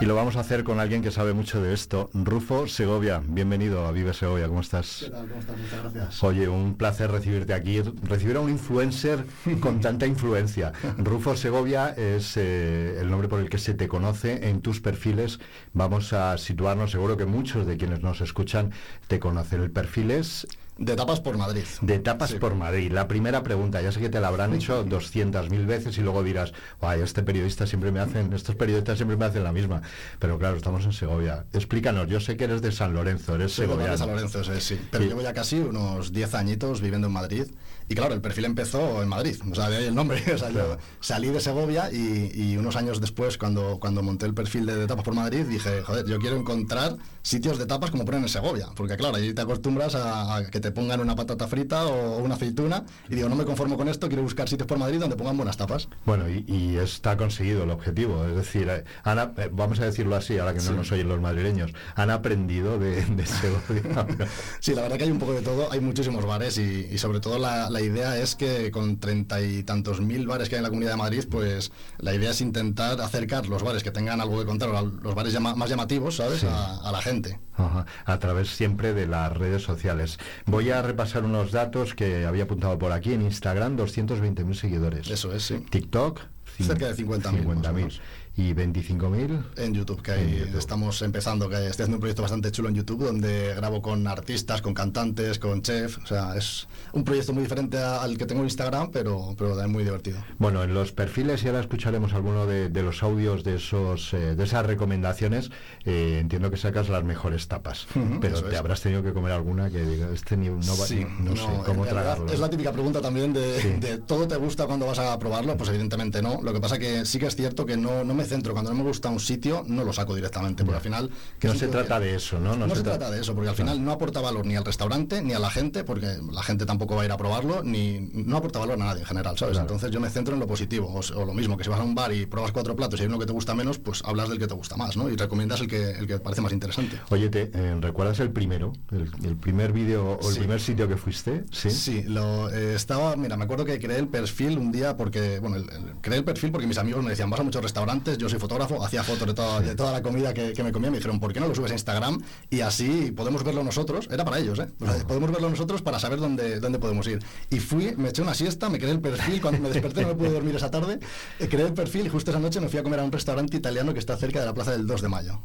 Y lo vamos a hacer con alguien que sabe mucho de esto. Rufo Segovia, bienvenido a Vive Segovia, ¿cómo estás? ¿Qué tal? ¿Cómo estás? Muchas gracias. Oye, un placer recibirte aquí, recibir a un influencer con tanta influencia. Rufo Segovia es eh, el nombre por el que se te conoce en tus perfiles. Vamos a situarnos, seguro que muchos de quienes nos escuchan te conocen. El perfil es de tapas por Madrid. De tapas sí. por Madrid. La primera pregunta, ya sé que te la habrán hecho 200.000 veces y luego dirás, ay, este periodista siempre me hacen, estos periodistas siempre me hacen la misma. Pero claro, estamos en Segovia. Explícanos, yo sé que eres de San Lorenzo, eres sí, segoviano. de San Lorenzo, sí, sí. Pero Sí. llevo ya casi unos 10 añitos viviendo en Madrid. Y claro, el perfil empezó en Madrid, o sea, de ahí el nombre. O sea, yo salí de Segovia y, y unos años después, cuando, cuando monté el perfil de, de tapas por Madrid, dije, joder, yo quiero encontrar sitios de tapas como ponen en Segovia. Porque claro, ahí te acostumbras a, a que te pongan una patata frita o una aceituna. Y digo, no me conformo con esto, quiero buscar sitios por Madrid donde pongan buenas tapas. Bueno, y, y está conseguido el objetivo. Es decir, eh, eh, vamos a decirlo así, ahora que no Sí. nos oyen los madrileños, han aprendido de, de Segovia. Sí, la verdad que hay un poco de todo, hay muchísimos bares y, y sobre todo la, la idea es que con treinta y tantos mil bares que hay en la Comunidad de Madrid, pues la idea es intentar acercar los bares que tengan algo que contar, los bares llama- más llamativos, ¿sabes? Sí. A, a la gente. Ajá, a través siempre de las redes sociales. Voy a repasar unos datos que había apuntado por aquí. En Instagram, 220.000 seguidores. Eso es, sí. TikTok, Cerca de 50.000, más o 50.000. Y 25.000 En YouTube, que ahí YouTube. estamos empezando, que estoy haciendo un proyecto bastante chulo en YouTube donde grabo con artistas, con cantantes, con chef. O sea, es un proyecto muy diferente al que tengo en Instagram, pero, pero también muy divertido. Bueno, en los perfiles, y ahora escucharemos alguno de, de los audios de esos eh, de esas recomendaciones, eh, entiendo que sacas las mejores tapas. Ujú, pero eso te es. habrás tenido que comer alguna que diga, este ni, no, va- Sí, ni- no sé cómo tragarlo. Es la típica pregunta también de, Sí. de ¿todo te gusta cuando vas a probarlo? Pues evidentemente no. Lo que pasa que sí que es cierto que no, no me centro. Cuando no me gusta un sitio, no lo saco directamente. Porque al final... ¿qué No se trata que- de eso, ¿no? No, se, tra- trata de eso, porque al final no aporta valor ni al restaurante ni a la gente, porque la gente tampoco va a ir a probarlo, ni no aporta valor a nadie en general, ¿sabes? Claro. Entonces yo me centro en lo positivo. O, lo mismo, que si vas a un bar y pruebas cuatro platos y hay uno que te gusta menos, pues hablas del que te gusta más, ¿no? Y recomiendas el que, el que parece más interesante. Oye, te, eh, ¿recuerdas el primero? El, el primer vídeo o el Sí. primer sitio que fuiste? Sí. Sí, lo eh, estaba, mira, me acuerdo que creé el perfil un día porque, bueno, el- el- creé el perfil porque mis amigos me decían, vas a muchos restaurantes meses, yo soy fotógrafo, hacía fotos de toda, de toda la comida que, que, me comía, me dijeron, ¿por qué no lo subes a Instagram? Y así podemos verlo nosotros, era para ellos, ¿eh? podemos verlo nosotros para saber dónde, dónde podemos ir. Y fui, me eché una siesta, me creé el perfil, cuando me desperté no me pude dormir esa tarde, eh, creé el perfil y justo esa noche me fui a comer a un restaurante italiano que está cerca de la plaza del 2 de mayo.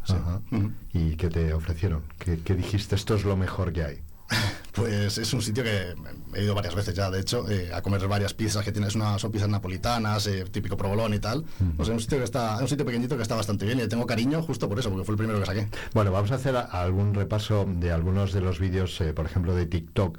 ¿Y qué te ofrecieron? ¿Qué, ¿Qué dijiste? Esto es lo mejor que hay. Pues es un sitio que he ido varias veces ya, de hecho, eh, a comer varias pizzas que tienes unas son pizzas napolitanas, eh, típico provolón y tal. O sea, un sitio que está, un sitio pequeñito que está bastante bien y le tengo cariño justo por eso, porque fue el primero que saqué. Bueno, vamos a hacer algún repaso de algunos de los vídeos, eh, por ejemplo, de TikTok.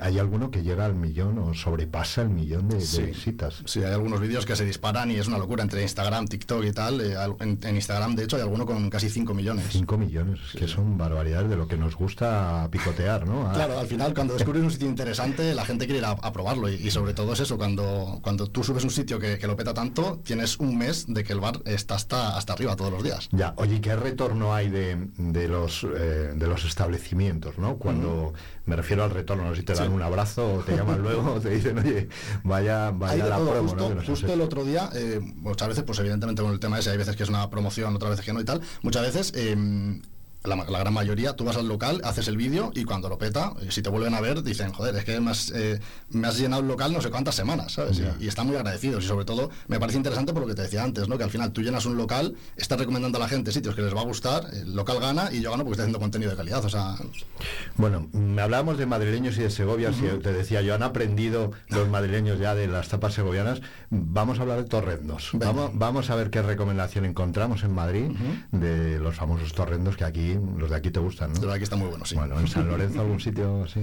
¿Hay alguno que llega al millón o sobrepasa el millón de, visitas? Sí, hay algunos vídeos que se disparan y es una locura entre Instagram, TikTok y tal. En, Instagram, de hecho, hay alguno con casi 5 millones. 5 millones, que son barbaridades de lo que nos gusta picotear, ¿no? Claro, al final cuando descubres un sitio interesante, la gente quiere ir a, probarlo y, sobre todo es eso, cuando, cuando tú subes un sitio que, lo peta tanto, tienes un mes de que el bar está hasta, hasta arriba todos los días. Ya, oye, ¿qué retorno hay de, los, eh, de los establecimientos, no? Cuando me refiero al retorno, si te dan un abrazo o te llaman luego te dicen, oye, vaya, vaya la promo. Justo, justo el otro día, eh, muchas veces, pues evidentemente con el tema ese, hay veces que es una promoción, otras veces que no y tal, muchas veces... Eh, la, gran mayoría, tú vas al local, haces el vídeo y cuando lo peta, eh, si te vuelven a ver, dicen, joder, es que me has, eh, me has llenado el local no sé cuántas semanas, ¿sabes? Y, están muy agradecidos y sobre todo me parece interesante por lo que te decía antes, ¿no? Que al final tú llenas un local, estás recomendando a la gente sitios que les va a gustar, el local gana y yo gano porque estoy haciendo contenido de calidad, o sea... Bueno, hablábamos de madrileños y de Segovia, si te decía yo, han aprendido los madrileños ya de las tapas segovianas, vamos a hablar de torrendos. Vamos, vamos a ver qué recomendación encontramos en Madrid de los famosos torrendos que aquí los de aquí te gustan, ¿no? Los de aquí están muy buenos, sí. Bueno, en San Lorenzo algún sitio así.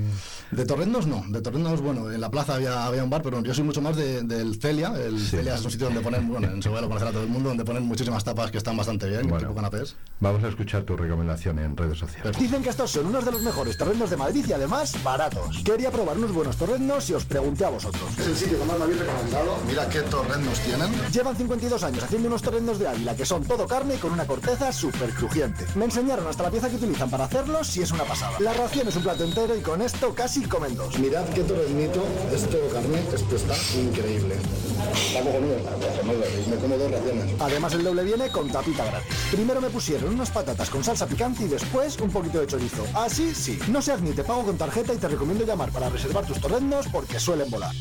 De Torrendos no, de Torrendos, bueno, en la plaza había, había un bar, pero yo soy mucho más del Celia. El Celia es un sitio donde ponen, bueno, en Segovia lo conocerá todo el mundo, donde ponen muchísimas tapas que están bastante bien, bueno, tipo canapés. Vamos a escuchar tu recomendación en redes sociales. Dicen que estos son unos de los mejores torrendos de Madrid y además baratos. Quería probar unos buenos torrendos y os pregunté a vosotros. Es el sitio que más me habéis recomendado. Mira qué torrendos tienen. Llevan 52 años haciendo unos torrendos de águila que son todo carne y con una corteza súper crujiente. Me enseñaron hasta la pieza que utilizan para hacerlos si es una pasada. La ración es un plato entero y con esto casi comen dos. Mirad qué torrenito, es todo carne, esto está increíble. Me como dos raciones. Además el doble viene con tapita gratis. Primero me pusieron unas patatas con salsa picante y después un poquito de chorizo. Así sí, no se admite pago con tarjeta y te recomiendo llamar para reservar tus torrendos porque suelen volar.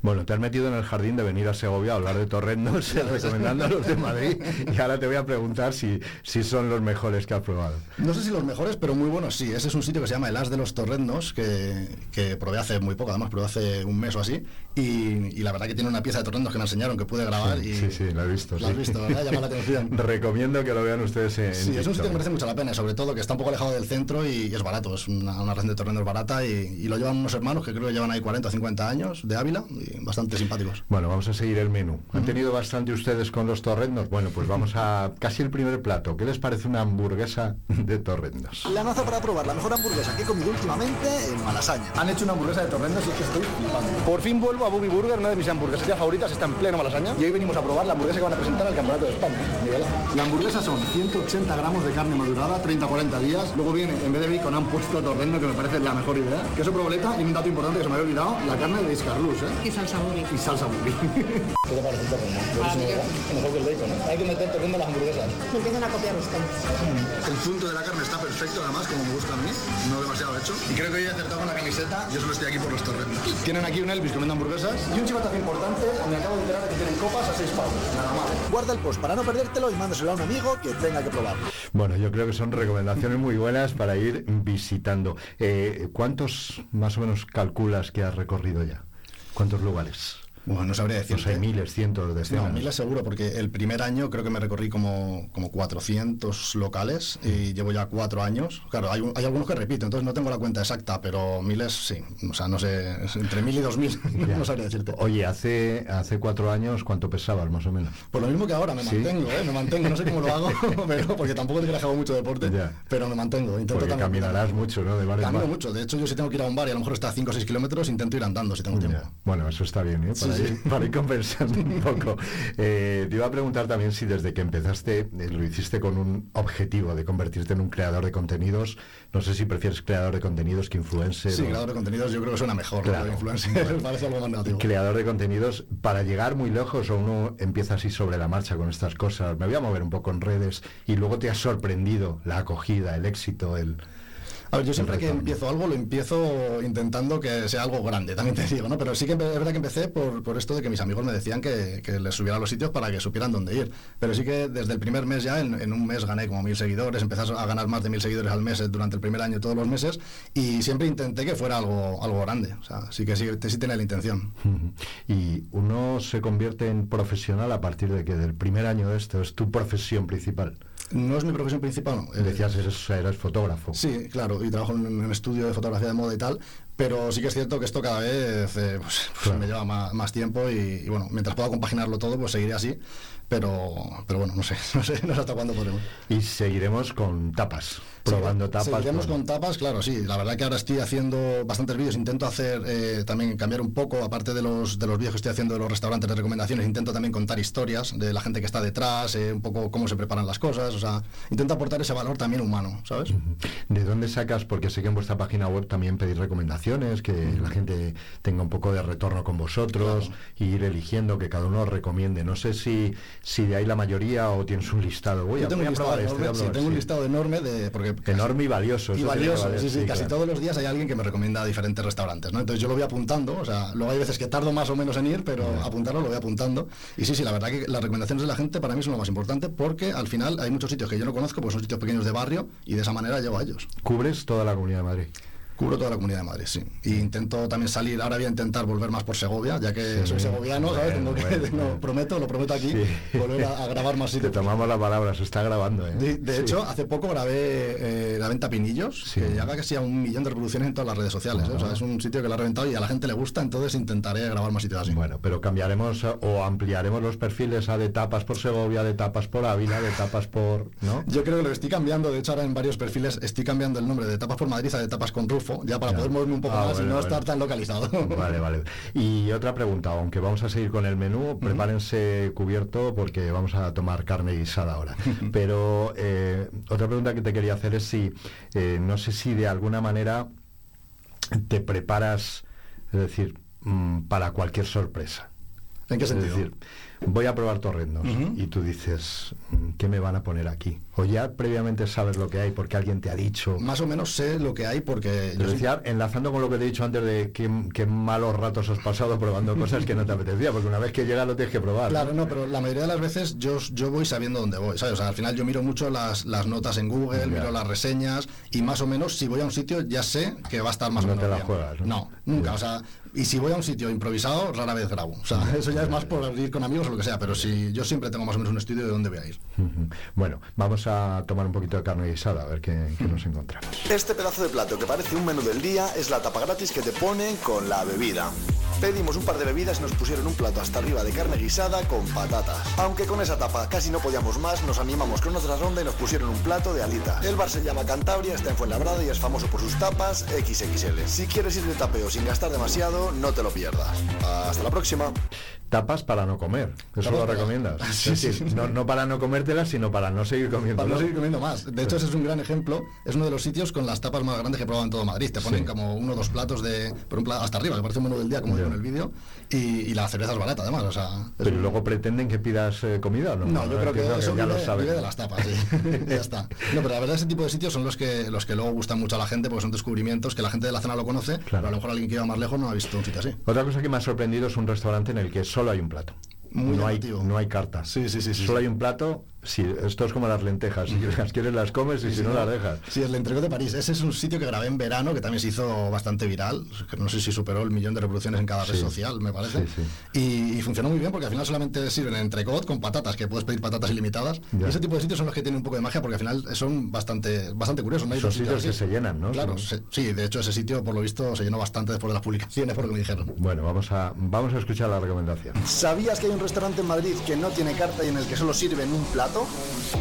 Bueno, te has metido en el jardín de venir a Segovia a hablar de torrendos, recomendando a los de Madrid, y ahora te voy a preguntar si, si son los mejores que has probado. No sé si los mejores, pero muy buenos sí. Ese es un sitio que se llama El As de los Torrendos, que, que probé hace muy poco, además probé hace un mes o así, y, la verdad que tiene una pieza de torrendos que me enseñaron que pude grabar. Sí, y, sí, sí, lo he visto. Lo has visto, ¿verdad? Llama la atención. Recomiendo que lo vean ustedes en Sí, es un sitio que merece mucho la pena, sobre todo que está un poco alejado del centro y, es barato, es una, una de torrendos barata y, lo llevan unos hermanos que creo que llevan ahí 40 o 50 años de Ávila y bastante simpáticos. Bueno, vamos a seguir el menú. ¿Han tenido bastante ustedes con los torrendos? Bueno, pues vamos a casi el primer plato. ¿Qué les parece una hamburguesa de torrendos? La naza para probar la mejor hamburguesa que he comido últimamente en Malasaña. Han hecho una hamburguesa de torrendos y es que estoy flipando. Por fin vuelvo a Booby Burger, una de mis hamburguesas ya favoritas, está en pleno Malasaña. Y hoy venimos a probar la hamburguesa que van a presentar al Campeonato de España. La hamburguesa son 180 gramos de carne madurada, 30-40 días. Luego viene, en vez de bacon, han puesto torrendo, que me parece la mejor idea. Queso proboleta y un dato importante que se me había olvidado, la carne de Iscarlus, ¿eh? Y salsa buri. Y salsa buri. ¿Qué te parece el? Mejor que el bacon. Hay que meter torrendo en las hamburguesas. Me empiezan a copiar ustedes. El punto de la carne está perfecto, además, como me gusta a mí. No demasiado hecho. Y creo que hoy he acertado con la camiseta. Yo solo estoy aquí por los torrendos. Tienen aquí un Elvis comiendo hamburguesas y un chivatazo importante me acabo de enterar que tienen copas a 6 pavos. Nada más. Guarda el post para no perdértelo y mándaselo a un amigo que tenga que probarlo. Bueno, yo creo que son recomendaciones muy buenas para ir visitando. Eh, ¿Cuántos más o menos calculas que has recorrido ya? ¿Cuántos lugares? Bueno, no sabría decir. Pues hay miles, cientos de No, miles seguro, porque el primer año creo que me recorrí como, como 400 locales y llevo ya cuatro años. Claro, hay, hay, algunos que repito, entonces no tengo la cuenta exacta, pero miles sí. O sea, no sé, entre mil y dos mil, no sabría decirte. Oye, hace, hace cuatro años, ¿cuánto pesabas más o menos? Pues lo mismo que ahora, me mantengo, ¿eh? Me mantengo, no sé cómo lo hago, pero porque tampoco he trabajado mucho deporte, pero me mantengo. Intento porque caminarás mucho, ¿no? De Camino mucho, de hecho yo si tengo que ir a un bar y a lo mejor está a 5 o 6 kilómetros, intento ir andando si tengo tiempo. Bueno, eso está bien, ¿eh? Sí, para, ir, compensando un poco. Eh, te iba a preguntar también si desde que empezaste eh, lo hiciste con un objetivo de convertirte en un creador de contenidos. No sé si prefieres creador de contenidos que influencer. Sí, creador de contenidos yo creo que suena mejor. Claro. influencer parece algo más negativo. Creador de contenidos para llegar muy lejos o uno empieza así sobre la marcha con estas cosas. Me voy a mover un poco en redes y luego te has sorprendido la acogida, el éxito, el yo siempre que empiezo algo lo empiezo intentando que sea algo grande, también te digo, ¿no? Pero sí que es verdad que empecé por, esto de que mis amigos me decían que, les subiera a los sitios para que supieran dónde ir. Pero sí que desde el primer mes ya, en, un mes gané como mil seguidores, empecé a ganar más de mil seguidores al mes durante el primer año todos los meses y siempre intenté que fuera algo, algo grande. O sea, sí que sí, sí tenía la intención. Y uno se convierte en profesional a partir de que del primer año de esto es tu profesión principal. No es mi profesión principal, no. Decías, eres, eres fotógrafo. Sí, claro, y trabajo en un estudio de fotografía de moda y tal, pero sí que es cierto que esto cada vez eh, pues, pues me lleva más, tiempo y, bueno, mientras pueda compaginarlo todo, pues seguiré así, pero, pero bueno, no sé, no sé, no sé hasta cuándo podremos. Y seguiremos con tapas probando tapas. Seguiremos con tapas, claro, sí. La verdad que ahora estoy haciendo bastantes vídeos. Intento hacer eh, también cambiar un poco, aparte de los, de los vídeos que estoy haciendo de los restaurantes de recomendaciones, intento también contar historias de la gente que está detrás, eh, un poco cómo se preparan las cosas. O sea, intento aportar ese valor también humano, ¿sabes? ¿De dónde sacas? Porque sé que en vuestra página web también pedís recomendaciones, que la gente tenga un poco de retorno con vosotros y ir eligiendo que cada uno os recomiende. No sé si, si de ahí la mayoría o tienes un listado. Voy a, tengo, un, listado enorme, tengo un listado enorme de porque Enorme y valioso. Y valioso, sí, sí, casi todos los días hay alguien que me recomienda diferentes restaurantes, ¿no? Entonces yo lo voy apuntando, o sea, luego hay veces que tardo más o menos en ir, pero apuntarlo lo voy apuntando. Y sí, sí, la verdad que las recomendaciones de la gente para mí son lo más importante porque al final hay muchos sitios que yo no conozco, pues son sitios pequeños de barrio y de esa manera llevo a ellos. ¿Cubres toda la comunidad de Madrid? Cubro toda la comunidad de Madrid, sí. Y intento también salir, ahora voy a intentar volver más por Segovia, ya que soy segoviano, ¿sabes? Tengo que, prometo, lo prometo aquí, volver a, grabar más sitios. Te tomamos la palabra, se está grabando, ¿eh? De, hecho, hace poco grabé eh, la venta Pinillos, que llega casi a un millón de reproducciones en todas las redes sociales. ¿eh? O sea, es un sitio que lo ha reventado y a la gente le gusta, entonces intentaré grabar más sitios así. Bueno, pero cambiaremos o ampliaremos los perfiles a de tapas por Segovia, de tapas por Ávila, de tapas por... ¿no? Yo creo que lo estoy cambiando, de hecho ahora en varios perfiles estoy cambiando el nombre de tapas por Madrid a de tapas con Rufo, ya para poder moverme un poco ah, más y no estar tan localizado. Vale, vale. Y otra pregunta, aunque vamos a seguir con el menú, prepárense cubierto porque vamos a tomar carne guisada ahora. Pero eh, otra pregunta que te quería hacer es si, eh, no sé si de alguna manera te preparas, es decir, mm, para cualquier sorpresa. ¿En qué sentido? Es decir, voy a probar torrendos y tú dices, mm, ¿qué me van a poner aquí? O ya previamente sabes lo que hay porque alguien te ha dicho. Más o menos sé lo que hay porque... Yo decía, enlazando con lo que te he dicho antes de qué, malos ratos has pasado probando cosas que no te apetecía, porque una vez que llega lo tienes que probar. Claro, no, pero la mayoría de las veces yo, yo voy sabiendo dónde voy, ¿sabes? O sea, al final yo miro mucho las, las notas en Google, miro las reseñas y más o menos si voy a un sitio ya sé que va a estar más o menos... No te la juegas. ¿no? nunca. O sea, y si voy a un sitio improvisado, rara vez grabo. O sea, eso ya es más por ir con amigos o lo que sea, pero si yo siempre tengo más o menos un estudio de dónde voy a ir. Bueno, vamos a tomar un poquito de carne guisada, a ver qué, nos encontramos. Este pedazo de plato que parece un menú del día es la tapa gratis que te ponen con la bebida. Pedimos un par de bebidas y nos pusieron un plato hasta arriba de carne guisada con patatas. Aunque con esa tapa casi no podíamos más, nos animamos con otra ronda y nos pusieron un plato de alitas. El bar se llama Cantabria, está en Fuenlabrada y es famoso por sus tapas XXL. Si quieres ir de tapeo sin gastar demasiado, no te lo pierdas. Hasta la próxima. Tapas para no comer. Eso lo recomiendas. No, para no comértelas, sino para no seguir comiendo. Para no seguir comiendo más. De hecho, ese es un gran ejemplo. Es uno de los sitios con las tapas más grandes que he probado en todo Madrid. Te ponen como uno o dos platos de. Por un plato hasta arriba, que parece un menú del día, como digo en el vídeo. Y, la cerveza es barata, además. O sea, Pero luego pretenden que pidas eh, comida, ¿no? No, yo creo que, eso ya lo sabe. de las tapas, ya está. No, pero la verdad, ese tipo de sitios son los que, los que luego gustan mucho a la gente porque son descubrimientos que la gente de la zona lo conoce, pero a lo mejor alguien que iba más lejos no ha visto un sitio así. Otra cosa que me ha sorprendido es un restaurante en el que solo hay un plato. no hay, no hay carta. Sí, sí, sí, Solo hay un plato Sí, esto es como las lentejas, si las quieres las comes y si no, las dejas. Sí, el entrego de París, ese es un sitio que grabé en verano, que también se hizo bastante viral, no sé si superó el millón de reproducciones en cada red social, me parece. Y, funcionó muy bien porque al final solamente sirven entrecot con patatas, que puedes pedir patatas ilimitadas. Y ese tipo de sitios son los que tienen un poco de magia porque al final son bastante, bastante curiosos. ¿no? Son sitios que se llenan, ¿no? Claro, sí, de hecho ese sitio por lo visto se llenó bastante después de las publicaciones, por lo que me dijeron. Bueno, vamos a, vamos a escuchar la recomendación. ¿Sabías que hay un restaurante en Madrid que no tiene carta y en el que solo sirven un plato?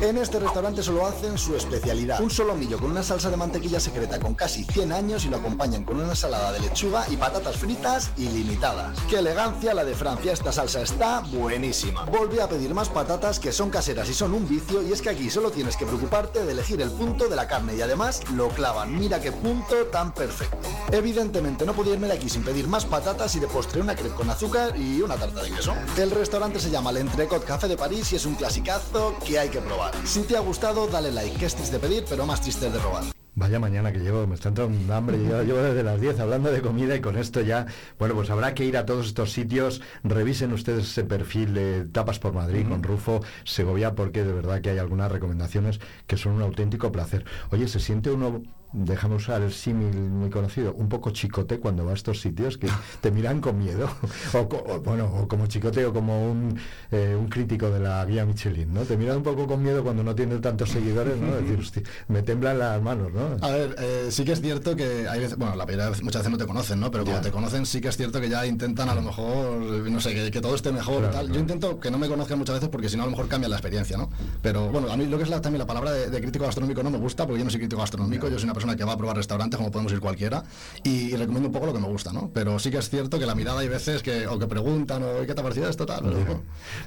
En este restaurante solo hacen su especialidad, un solomillo con una salsa de mantequilla secreta con casi 100 años y lo acompañan con una ensalada de lechuga y patatas fritas ilimitadas. ¡Qué elegancia la de Francia! Esta salsa está buenísima. Volví a pedir más patatas que son caseras y son un vicio y es que aquí solo tienes que preocuparte de elegir el punto de la carne y además lo clavan. Mira qué punto tan perfecto. Evidentemente no podía irme de aquí sin pedir más patatas y de postre una crepe con azúcar y una tarta de queso. El restaurante se llama El Café de París y es un clasicazo que hay que probar. Si te ha gustado, dale like, que es triste pedir, pero más triste de robar. Vaya mañana que llevo, me está entrando un hambre, yo llevo desde las 10 hablando de comida y con esto ya, bueno, pues habrá que ir a todos estos sitios, revisen ustedes ese perfil de Tapas por Madrid con Rufo Segovia, porque de verdad que hay algunas recomendaciones que son un auténtico placer. Oye, se siente uno déjame usar el símil muy conocido, un poco chicote cuando va a estos sitios que te miran con miedo, o, bueno, o como chicote o como un, eh, un, crítico de la guía Michelin, ¿no? Te miran un poco con miedo cuando no tienes tantos seguidores, ¿no? Decir, hostia, me temblan las manos, ¿no? A ver, eh, sí que es cierto que hay veces, bueno, la primera vez, muchas veces no te conocen, ¿no? Pero cuando te conocen sí que es cierto que ya intentan a lo mejor, no sé, que, todo esté mejor y tal. Yo intento que no me conozcan muchas veces porque si no a lo mejor cambia la experiencia, ¿no? Pero bueno, a mí lo que es la, también la palabra de, crítico gastronómico no me gusta porque yo no soy crítico gastronómico, yo soy una persona que va a probar restaurantes como podemos ir cualquiera y, recomiendo un poco lo que me gusta, ¿no? Pero sí que es cierto que la mirada hay veces que o que preguntan o ¿qué te ha parecido esto tal?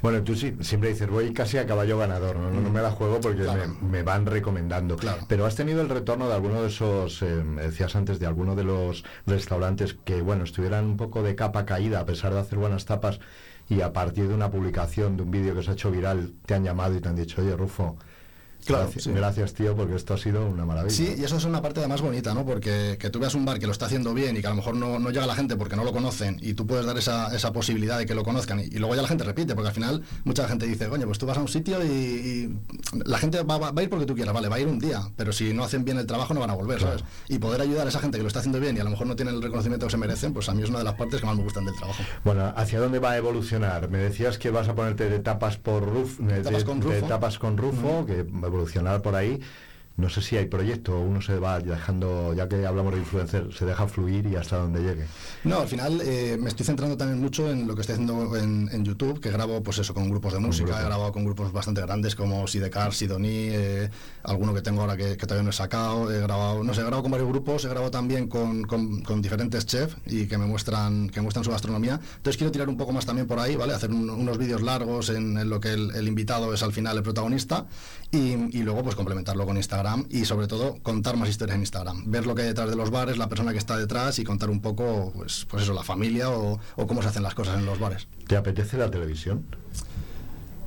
Bueno, tú sí, siempre dices voy casi a caballo ganador, no, no me la juego porque me, van recomendando. Claro. Pero has tenido el retorno de alguno de esos, eh, decías antes, de alguno de los restaurantes que, bueno, estuvieran un poco de capa caída a pesar de hacer buenas tapas y a partir de una publicación, de un vídeo que se ha hecho viral, te han llamado y te han dicho, oye, Rufo, Claro, gracias, gracias, tío, porque esto ha sido una maravilla. Sí, y eso es una parte más bonita, ¿no? Porque que tú veas un bar que lo está haciendo bien y que a lo mejor no, no llega a la gente porque no lo conocen y tú puedes dar esa, esa posibilidad de que lo conozcan y, luego ya la gente repite, porque al final mucha gente dice, coño, pues tú vas a un sitio y, la gente va, a ir porque tú quieras, vale, va a ir un día, pero si no hacen bien el trabajo no van a volver, ¿sabes? Y poder ayudar a esa gente que lo está haciendo bien y a lo mejor no tienen el reconocimiento que se merecen, pues a mí es una de las partes que más me gustan del trabajo. Bueno, ¿hacia dónde va a evolucionar? Me decías que vas a ponerte de tapas por de, tapas con Rufo, de tapas con Rufo que evolucionar por ahí no sé si hay proyecto, uno se va dejando, ya que hablamos de influencer, se deja fluir y hasta donde llegue. No, al final eh, me estoy centrando también mucho en lo que estoy haciendo en, YouTube, que grabo pues eso con grupos de música, he grabado con grupos bastante grandes como Sidecar, Sidoní, eh, alguno que tengo ahora que, todavía no he sacado, he grabado, no sé, he grabado con varios grupos, he grabado también con, con, diferentes chefs y que me muestran, que muestran su gastronomía. Entonces quiero tirar un poco más también por ahí, ¿vale? Hacer unos vídeos largos en, lo que el, invitado es al final el protagonista y, y luego pues complementarlo con Instagram y sobre todo contar más historias en Instagram. Ver lo que hay detrás de los bares, la persona que está detrás y contar un poco, pues, pues eso, la familia o, cómo se hacen las cosas en los bares. ¿Te apetece la televisión?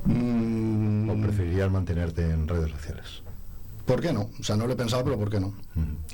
Mm. ¿O preferirías mantenerte en redes sociales? ¿Por qué no? O sea, no lo he pensado, pero ¿por qué no?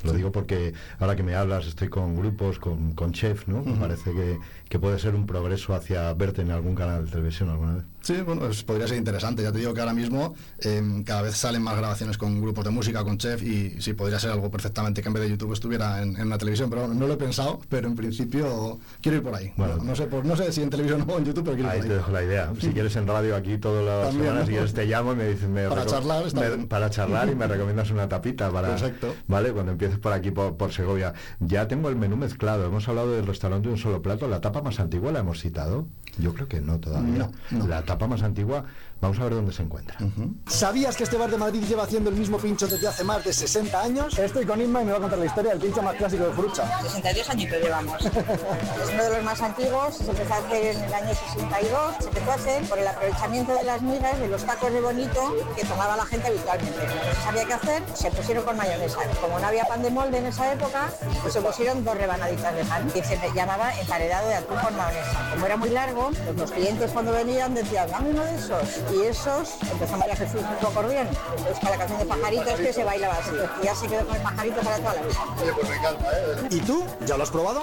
Lo digo porque ahora que me hablas, estoy con grupos, con, con chef, ¿no? Me parece que, que, puede ser un progreso hacia verte en algún canal de televisión alguna vez. Sí, bueno, pues podría ser interesante. Ya te digo que ahora mismo em, cada vez salen más grabaciones con grupos de música, con chef, y sí, podría ser algo perfectamente que en vez de YouTube estuviera en, en la televisión, pero no lo he pensado, pero en principio quiero ir por ahí. Bueno, no, sé, no sé si en televisión o en YouTube, pero quiero ahí ir por ahí. te dejo la idea. Si quieres en radio aquí todas las semanas, si quieres te llamo y me dices... Me para charlar, Para charlar y me recomiendas una tapita para... Exacto. Vale, cuando empieces por aquí, por, Segovia. Ya tengo el menú mezclado. Hemos hablado del restaurante de un solo plato. ¿La tapa más antigua la hemos citado? Yo creo que no todavía. La tapa más antigua Vamos a ver dónde se encuentra. ¿Sabías que este bar de Madrid lleva haciendo el mismo pincho desde hace más de 60 años? Estoy con Inma y me va a contar la historia del pincho más clásico de Frucha. 62 añitos llevamos. es uno de los más antiguos, se empezó a hacer en el año 62, se empezó a hacer por el aprovechamiento de las migas de los tacos de bonito que tomaba la gente habitualmente. No sabía qué hacer, se pusieron con mayonesa. Como no había pan de molde en esa época, pues se pusieron dos rebanaditas de pan, que se llamaba emparedado de atún con mayonesa. Como era muy largo, pues los clientes cuando venían decían, dame uno de esos y esos empezó a Jesús un poco bien. Es para la canción de pajaritos que se bailaba así. Y ya se quedó con el pajarito para toda la vida. Pues me encanta, ¿eh? ¿Y tú? ¿Ya lo has probado?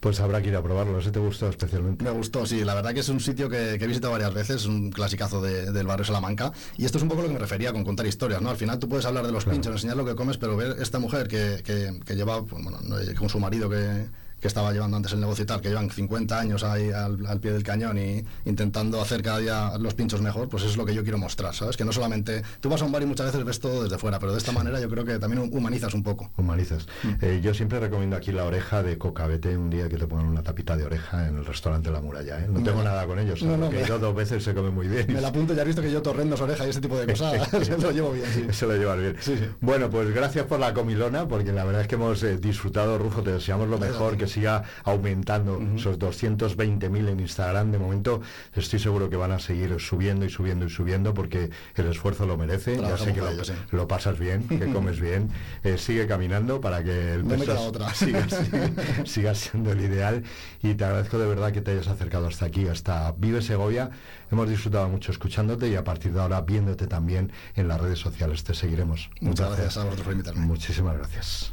Pues habrá que ir a probarlo, ese te gustó especialmente. Me gustó, sí, la verdad que es un sitio que, he visitado varias veces, un clasicazo del barrio Salamanca, y esto es un poco lo que me refería con contar historias, ¿no? Al final tú puedes hablar de los pinchos, enseñar lo que comes, pero ver esta mujer que, que, lleva, pues, bueno, con su marido que, que estaba llevando antes el negocio y tal, que llevan 50 años ahí al, pie del cañón y intentando hacer cada día los pinchos mejor, pues eso es lo que yo quiero mostrar, ¿sabes? Que no solamente tú vas a un bar y muchas veces ves todo desde fuera, pero de esta manera yo creo que también humanizas un poco. Humanizas. Mm. Eh, yo siempre recomiendo aquí la oreja de Coca. Vete un día que te pongan una tapita de oreja en el restaurante La Muralla, ¿eh? No tengo nada con ellos, no, no, dos veces se come muy bien. Me la apunto, ya he visto que yo torrendos oreja y ese tipo de cosas, se lo llevo bien. Se lo llevas bien. Bueno, pues gracias por la comilona, porque la verdad es que hemos eh, disfrutado, Rufo, te deseamos lo mejor, que siga aumentando esos 220.000 en Instagram. De momento estoy seguro que van a seguir subiendo y subiendo y subiendo porque el esfuerzo lo merece. ya sé que lo, pasas bien, que comes bien. Eh, sigue caminando para que el peso siga, siga, siendo el ideal. Y te agradezco de verdad que te hayas acercado hasta aquí, hasta Vive Segovia. Hemos disfrutado mucho escuchándote y a partir de ahora viéndote también en las redes sociales. Te seguiremos. Muchas gracias a vosotros por invitarme. Muchísimas gracias.